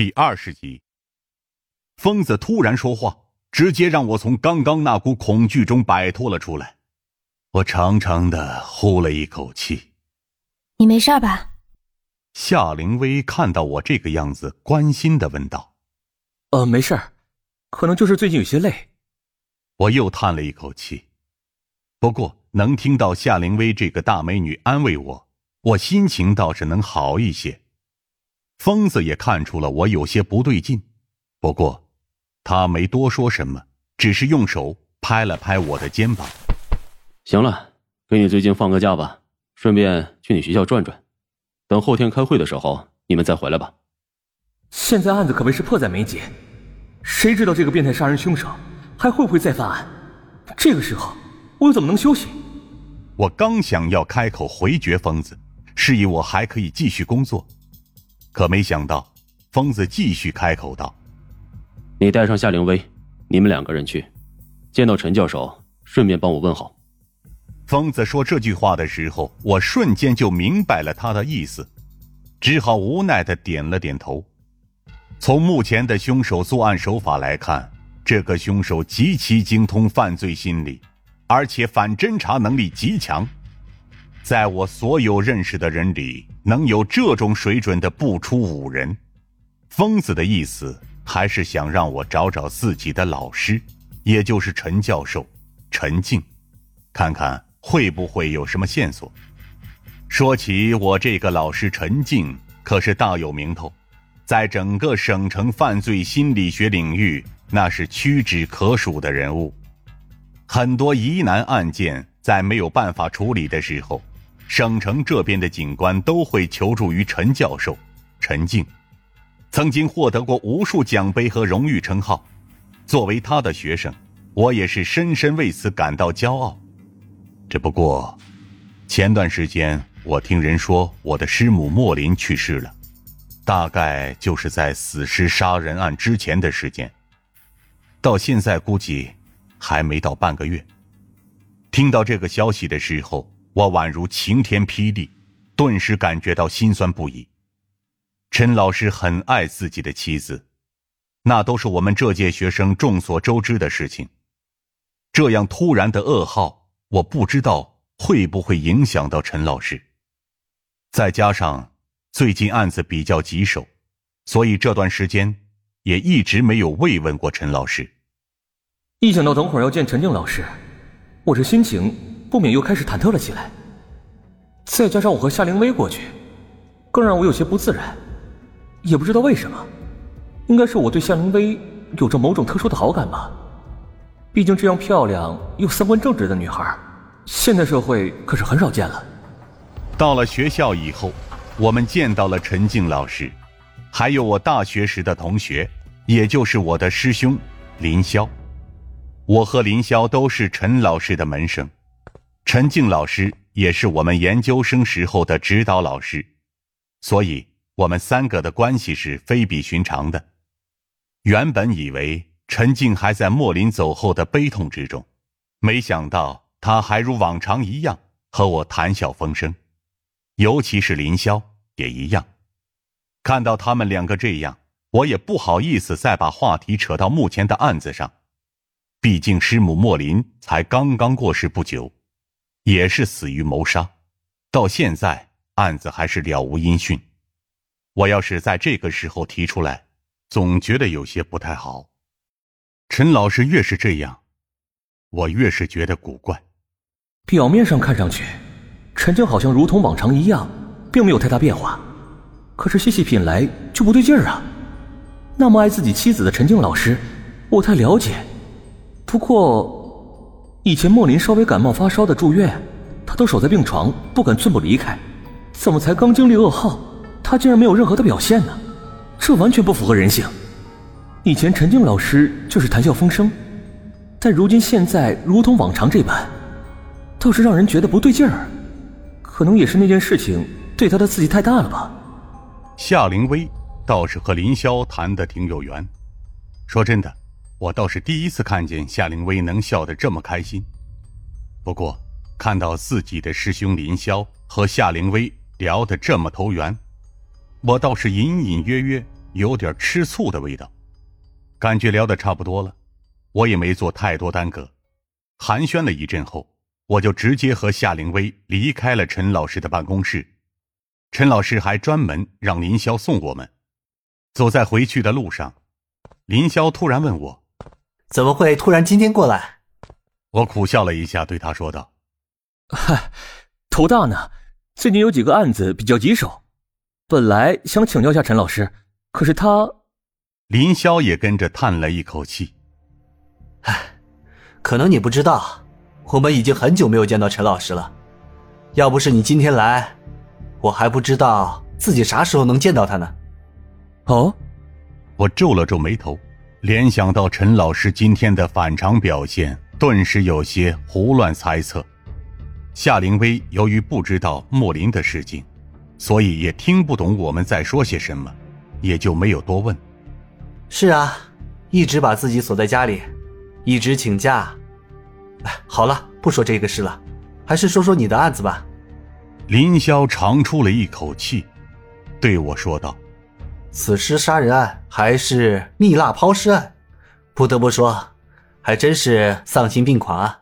第二十集，疯子突然说话，直接让我从刚刚那股恐惧中摆脱了出来。我长长的呼了一口气。你没事吧？夏灵薇看到我这个样子，关心的问道：“呃，没事可能就是最近有些累。”我又叹了一口气。不过能听到夏灵薇这个大美女安慰我，我心情倒是能好一些。疯子也看出了我有些不对劲，不过他没多说什么，只是用手拍了拍我的肩膀。行了，给你最近放个假吧，顺便去你学校转转。等后天开会的时候，你们再回来吧。现在案子可谓是迫在眉睫，谁知道这个变态杀人凶手还会不会再犯案？这个时候我又怎么能休息？我刚想要开口回绝疯子，示意我还可以继续工作。可没想到，疯子继续开口道：“你带上夏灵薇，你们两个人去，见到陈教授，顺便帮我问好。”疯子说这句话的时候，我瞬间就明白了他的意思，只好无奈的点了点头。从目前的凶手作案手法来看，这个凶手极其精通犯罪心理，而且反侦查能力极强。在我所有认识的人里，能有这种水准的不出五人。疯子的意思还是想让我找找自己的老师，也就是陈教授陈静，看看会不会有什么线索。说起我这个老师陈静，可是大有名头，在整个省城犯罪心理学领域，那是屈指可数的人物。很多疑难案件在没有办法处理的时候。省城这边的警官都会求助于陈教授，陈静，曾经获得过无数奖杯和荣誉称号。作为他的学生，我也是深深为此感到骄傲。只不过，前段时间我听人说我的师母莫林去世了，大概就是在死尸杀人案之前的时间。到现在估计还没到半个月。听到这个消息的时候。我宛如晴天霹雳，顿时感觉到心酸不已。陈老师很爱自己的妻子，那都是我们这届学生众所周知的事情。这样突然的噩耗，我不知道会不会影响到陈老师。再加上最近案子比较棘手，所以这段时间也一直没有慰问过陈老师。一想到等会儿要见陈静老师，我这心情……不免又开始忐忑了起来，再加上我和夏灵薇过去，更让我有些不自然。也不知道为什么，应该是我对夏灵薇有着某种特殊的好感吧。毕竟这样漂亮又三观正直的女孩，现代社会可是很少见了。到了学校以后，我们见到了陈静老师，还有我大学时的同学，也就是我的师兄林霄。我和林霄都是陈老师的门生。陈静老师也是我们研究生时候的指导老师，所以我们三个的关系是非比寻常的。原本以为陈静还在莫林走后的悲痛之中，没想到他还如往常一样和我谈笑风生，尤其是林霄也一样。看到他们两个这样，我也不好意思再把话题扯到目前的案子上，毕竟师母莫林才刚刚过世不久。也是死于谋杀，到现在案子还是了无音讯。我要是在这个时候提出来，总觉得有些不太好。陈老师越是这样，我越是觉得古怪。表面上看上去，陈静好像如同往常一样，并没有太大变化。可是细细品来就不对劲儿啊！那么爱自己妻子的陈静老师，我太了解。不过。以前莫林稍微感冒发烧的住院，他都守在病床，不敢寸步离开。怎么才刚经历噩耗，他竟然没有任何的表现呢？这完全不符合人性。以前陈静老师就是谈笑风生，但如今现在如同往常这般，倒是让人觉得不对劲儿。可能也是那件事情对他的刺激太大了吧。夏灵薇倒是和林霄谈的挺有缘。说真的。我倒是第一次看见夏灵薇能笑得这么开心。不过，看到自己的师兄林霄和夏灵薇聊得这么投缘，我倒是隐隐约约有点吃醋的味道。感觉聊得差不多了，我也没做太多耽搁。寒暄了一阵后，我就直接和夏灵薇离开了陈老师的办公室。陈老师还专门让林霄送我们。走在回去的路上，林霄突然问我：“怎么会突然今天过来？”我苦笑了一下，对他说道：“嗨，头大呢，最近有几个案子比较棘手，本来想请教下陈老师，可是他……”林霄也跟着叹了一口气：“唉，可能你不知道，我们已经很久没有见到陈老师了。要不是你今天来，我还不知道自己啥时候能见到他呢。”哦，我皱了皱眉头，联想到陈老师今天的反常表现。顿时有些胡乱猜测，夏灵薇由于不知道莫林的事情，所以也听不懂我们在说些什么，也就没有多问。是啊，一直把自己锁在家里，一直请假。哎，好了，不说这个事了，还是说说你的案子吧。林霄长出了一口气，对我说道：“死尸杀人案还是蜜蜡抛尸案，不得不说。”还真是丧心病狂啊！